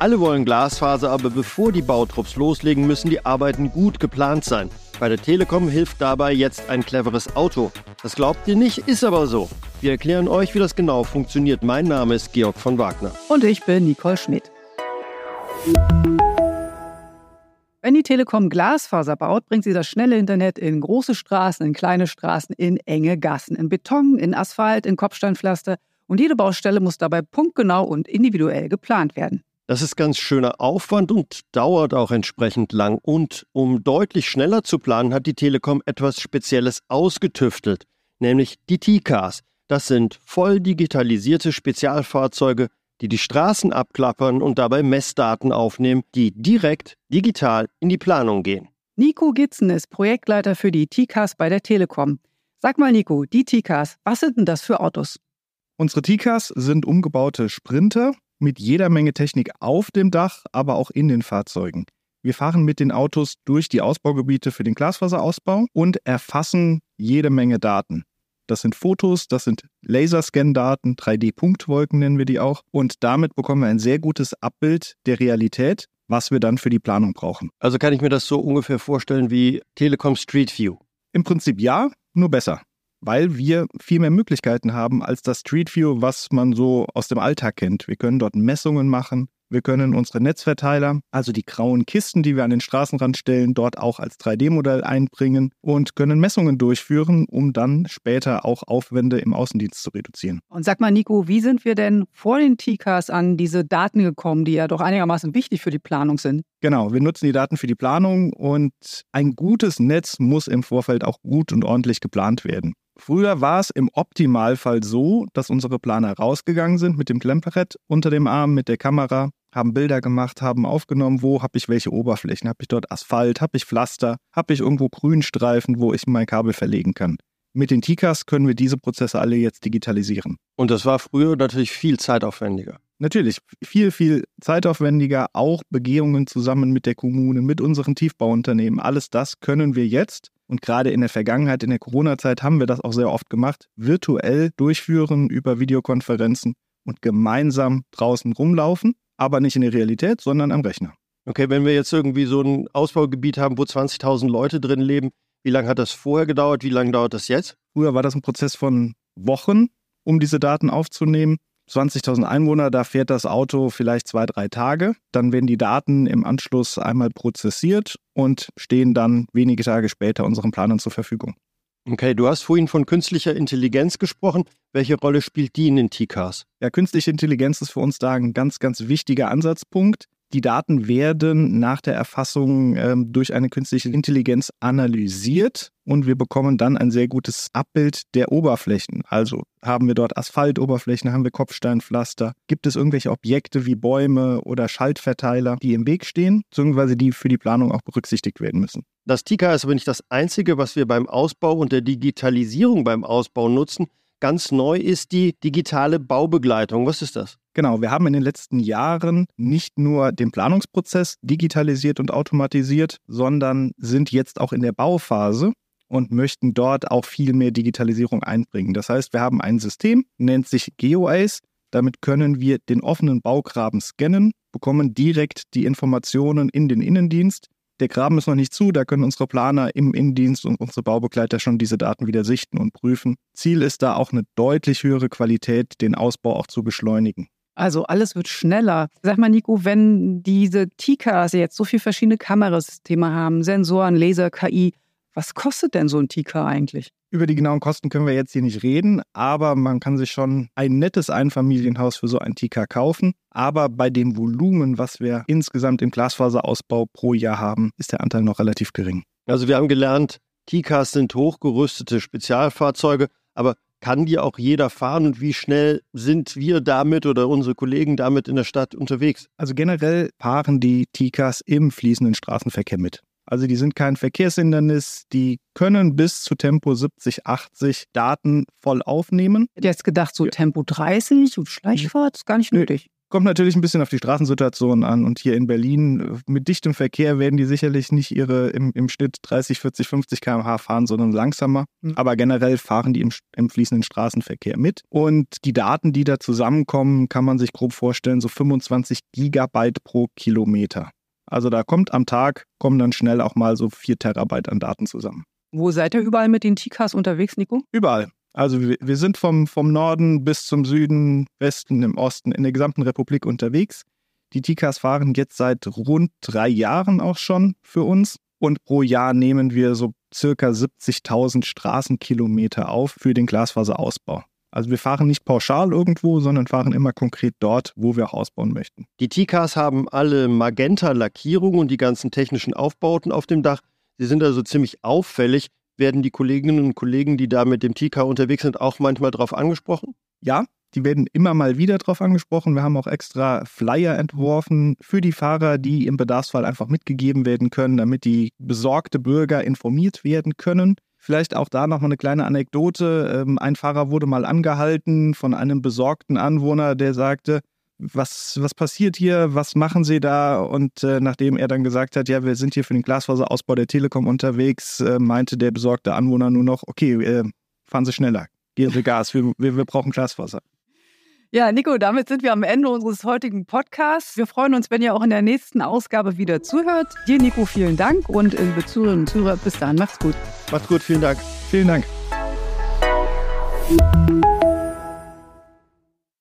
Alle wollen Glasfaser, aber bevor die Bautrupps loslegen, müssen die Arbeiten gut geplant sein. Bei der Telekom hilft dabei jetzt ein cleveres Auto. Das glaubt ihr nicht, ist aber so. Wir erklären euch, wie das genau funktioniert. Mein Name ist Georg von Wagner. Und ich bin Nicole Schmidt. Wenn die Telekom Glasfaser baut, bringt sie das schnelle Internet in große Straßen, in kleine Straßen, in enge Gassen, in Beton, in Asphalt, in Kopfsteinpflaster. Und jede Baustelle muss dabei punktgenau und individuell geplant werden. Das ist ganz schöner Aufwand und dauert auch entsprechend lang. Und um deutlich schneller zu planen, hat die Telekom etwas Spezielles ausgetüftelt, nämlich die T-Cars. Das sind voll digitalisierte Spezialfahrzeuge, die die Straßen abklappern und dabei Messdaten aufnehmen, die direkt digital in die Planung gehen. Nico Gitzen ist Projektleiter für die T-Cars bei der Telekom. Sag mal, Nico, die T-Cars, was sind denn das für Autos? Unsere T-Cars sind umgebaute Sprinter, mit jeder Menge Technik auf dem Dach, aber auch in den Fahrzeugen. Wir fahren mit den Autos durch die Ausbaugebiete für den Glasfaserausbau und erfassen jede Menge Daten. Das sind Fotos, das sind Laserscan-Daten, 3D-Punktwolken nennen wir die auch. Und damit bekommen wir ein sehr gutes Abbild der Realität, was wir dann für die Planung brauchen. Also kann ich mir das so ungefähr vorstellen wie Telekom Street View? Im Prinzip ja, nur besser weil wir viel mehr Möglichkeiten haben als das Street View, was man so aus dem Alltag kennt. Wir können dort Messungen machen, wir können unsere Netzverteiler, also die grauen Kisten, die wir an den Straßenrand stellen, dort auch als 3D-Modell einbringen und können Messungen durchführen, um dann später auch Aufwände im Außendienst zu reduzieren. Und sag mal, Nico, wie sind wir denn vor den TICAs an diese Daten gekommen, die ja doch einigermaßen wichtig für die Planung sind? Genau, wir nutzen die Daten für die Planung und ein gutes Netz muss im Vorfeld auch gut und ordentlich geplant werden. Früher war es im Optimalfall so, dass unsere Planer rausgegangen sind mit dem Klemmbrett unter dem Arm, mit der Kamera, haben Bilder gemacht, haben aufgenommen, wo habe ich welche Oberflächen, habe ich dort Asphalt, habe ich Pflaster, habe ich irgendwo Grünstreifen, wo ich mein Kabel verlegen kann. Mit den TICAs können wir diese Prozesse alle jetzt digitalisieren. Und das war früher natürlich viel zeitaufwendiger. Natürlich, viel, viel zeitaufwendiger, auch Begehungen zusammen mit der Kommune, mit unseren Tiefbauunternehmen. Alles das können wir jetzt und gerade in der Vergangenheit, in der Corona-Zeit, haben wir das auch sehr oft gemacht, virtuell durchführen über Videokonferenzen und gemeinsam draußen rumlaufen, aber nicht in der Realität, sondern am Rechner. Okay, wenn wir jetzt irgendwie so ein Ausbaugebiet haben, wo 20.000 Leute drin leben, wie lange hat das vorher gedauert? Wie lange dauert das jetzt? Früher war das ein Prozess von Wochen, um diese Daten aufzunehmen. 20.000 Einwohner, da fährt das Auto vielleicht zwei, drei Tage. Dann werden die Daten im Anschluss einmal prozessiert und stehen dann wenige Tage später unseren Planern zur Verfügung. Okay, du hast vorhin von künstlicher Intelligenz gesprochen. Welche Rolle spielt die in den T-Cars? Ja, künstliche Intelligenz ist für uns da ein ganz, ganz wichtiger Ansatzpunkt. Die Daten werden nach der Erfassung ähm, durch eine künstliche Intelligenz analysiert und wir bekommen dann ein sehr gutes Abbild der Oberflächen. Also haben wir dort Asphaltoberflächen, haben wir Kopfsteinpflaster, gibt es irgendwelche Objekte wie Bäume oder Schaltverteiler, die im Weg stehen, beziehungsweise die für die Planung auch berücksichtigt werden müssen. Das TICA ist aber nicht das Einzige, was wir beim Ausbau und der Digitalisierung beim Ausbau nutzen. Ganz neu ist die digitale Baubegleitung. Was ist das? Genau, wir haben in den letzten Jahren nicht nur den Planungsprozess digitalisiert und automatisiert, sondern sind jetzt auch in der Bauphase und möchten dort auch viel mehr Digitalisierung einbringen. Das heißt, wir haben ein System, nennt sich GeoAce. Damit können wir den offenen Baugraben scannen, bekommen direkt die Informationen in den Innendienst der Graben ist noch nicht zu, da können unsere Planer im Innendienst und unsere Baubegleiter schon diese Daten wieder sichten und prüfen. Ziel ist da auch eine deutlich höhere Qualität, den Ausbau auch zu beschleunigen. Also alles wird schneller. Sag mal, Nico, wenn diese TICAs jetzt so viele verschiedene Kamerasysteme haben, Sensoren, Laser, KI, was kostet denn so ein TICA eigentlich? Über die genauen Kosten können wir jetzt hier nicht reden, aber man kann sich schon ein nettes Einfamilienhaus für so ein TK kaufen. Aber bei dem Volumen, was wir insgesamt im Glasfaserausbau pro Jahr haben, ist der Anteil noch relativ gering. Also wir haben gelernt, TKs sind hochgerüstete Spezialfahrzeuge, aber kann die auch jeder fahren und wie schnell sind wir damit oder unsere Kollegen damit in der Stadt unterwegs? Also generell fahren die TKs im fließenden Straßenverkehr mit. Also die sind kein Verkehrshindernis, die können bis zu Tempo 70, 80 Daten voll aufnehmen. Ich hätte jetzt gedacht, so Tempo 30 und Schleichfahrt ist gar nicht nötig. Kommt natürlich ein bisschen auf die Straßensituation an. Und hier in Berlin äh, mit dichtem Verkehr werden die sicherlich nicht ihre im, im Schnitt 30, 40, 50 km/h fahren, sondern langsamer. Mhm. Aber generell fahren die im, im fließenden Straßenverkehr mit. Und die Daten, die da zusammenkommen, kann man sich grob vorstellen, so 25 Gigabyte pro Kilometer. Also da kommt am Tag, kommen dann schnell auch mal so 4 Terabyte an Daten zusammen. Wo seid ihr überall mit den Tikas unterwegs, Nico? Überall. Also wir, sind vom, vom Norden bis zum Süden, Westen, im Osten, in der gesamten Republik unterwegs. Die Tikas fahren jetzt seit rund drei Jahren auch schon für uns. Und pro Jahr nehmen wir so circa 70.000 Straßenkilometer auf für den Glasfaserausbau. Also wir fahren nicht pauschal irgendwo, sondern fahren immer konkret dort, wo wir auch ausbauen möchten. Die T-Cars haben alle Magenta-Lackierung und die ganzen technischen Aufbauten auf dem Dach. Sie sind also ziemlich auffällig. Werden die Kolleginnen und Kollegen, die da mit dem TK unterwegs sind, auch manchmal darauf angesprochen? Ja, die werden immer mal wieder darauf angesprochen. Wir haben auch extra Flyer entworfen für die Fahrer, die im Bedarfsfall einfach mitgegeben werden können, damit die besorgte Bürger informiert werden können. Vielleicht auch da nochmal eine kleine Anekdote. Ähm, ein Fahrer wurde mal angehalten von einem besorgten Anwohner, der sagte, was, was passiert hier, was machen Sie da? Und äh, nachdem er dann gesagt hat, ja, wir sind hier für den Glasfaserausbau der Telekom unterwegs, äh, meinte der besorgte Anwohner nur noch, okay, äh, fahren Sie schneller, gehen Sie Gas, wir, wir, wir brauchen Glasfaser. Ja, Nico, damit sind wir am Ende unseres heutigen Podcasts. Wir freuen uns, wenn ihr auch in der nächsten Ausgabe wieder zuhört. Dir, Nico, vielen Dank und liebe Zuhörerinnen und Zuhörer, bis dahin, macht's gut. Macht's gut, vielen Dank. Vielen Dank.